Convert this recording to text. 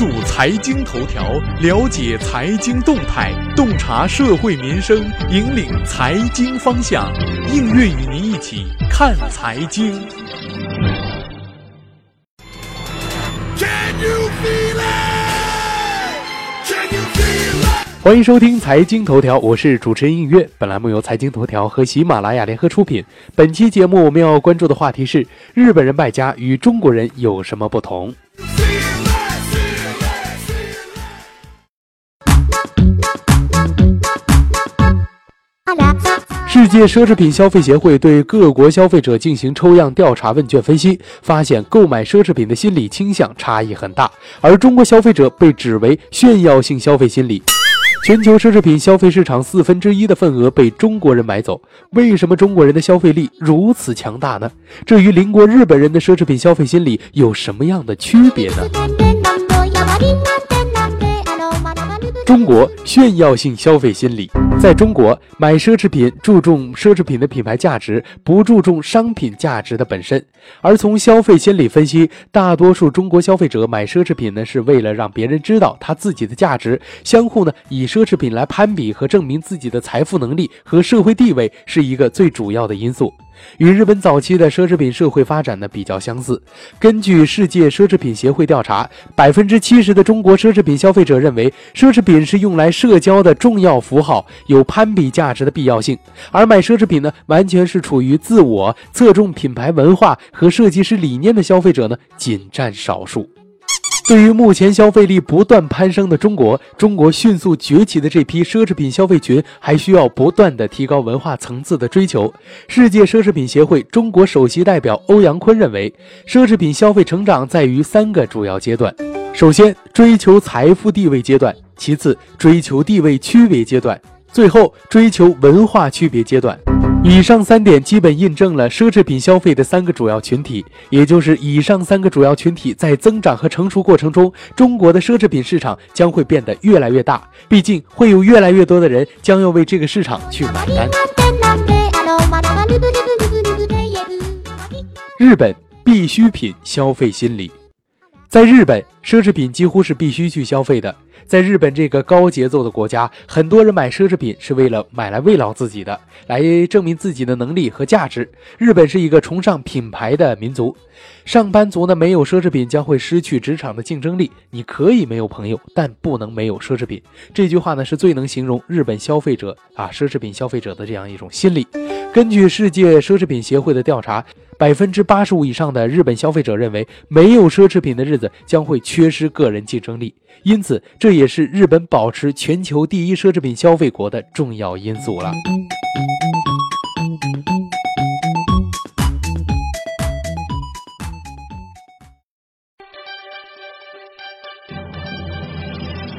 注财经头条，了解财经动态，洞察社会民生，引领财经方向。映月与您一起看财经。欢迎收听财经头条，我是主持人映月。本栏目由财经头条和喜马拉雅联合出品。本期节目我们要关注的话题是：日本人败家与中国人有什么不同？世界奢侈品消费协会对各国消费者进行抽样调查问卷分析，发现购买奢侈品的心理倾向差异很大，而中国消费者被指为炫耀性消费心理。全球奢侈品消费市场四分之一的份额被中国人买走，为什么中国人的消费力如此强大呢？这与邻国日本人的奢侈品消费心理有什么样的区别呢？中国炫耀性消费心理，在中国买奢侈品注重奢侈品的品牌价值，不注重商品价值的本身。而从消费心理分析，大多数中国消费者买奢侈品呢，是为了让别人知道他自己的价值，相互呢以奢侈品来攀比和证明自己的财富能力和社会地位，是一个最主要的因素。与日本早期的奢侈品社会发展呢比较相似。根据世界奢侈品协会调查，百分之七十的中国奢侈品消费者认为，奢侈品是用来社交的重要符号，有攀比价值的必要性。而买奢侈品呢，完全是处于自我、侧重品牌文化和设计师理念的消费者呢，仅占少数。对于目前消费力不断攀升的中国，中国迅速崛起的这批奢侈品消费群，还需要不断的提高文化层次的追求。世界奢侈品协会中国首席代表欧阳坤认为，奢侈品消费成长在于三个主要阶段：首先，追求财富地位阶段；其次，追求地位区别阶段；最后，追求文化区别阶段。以上三点基本印证了奢侈品消费的三个主要群体，也就是以上三个主要群体在增长和成熟过程中，中国的奢侈品市场将会变得越来越大。毕竟会有越来越多的人将要为这个市场去买单。日本必需品消费心理，在日本，奢侈品几乎是必须去消费的。在日本这个高节奏的国家，很多人买奢侈品是为了买来慰劳自己的，来证明自己的能力和价值。日本是一个崇尚品牌的民族，上班族呢没有奢侈品将会失去职场的竞争力。你可以没有朋友，但不能没有奢侈品。这句话呢是最能形容日本消费者啊奢侈品消费者的这样一种心理。根据世界奢侈品协会的调查。百分之八十五以上的日本消费者认为，没有奢侈品的日子将会缺失个人竞争力，因此这也是日本保持全球第一奢侈品消费国的重要因素了。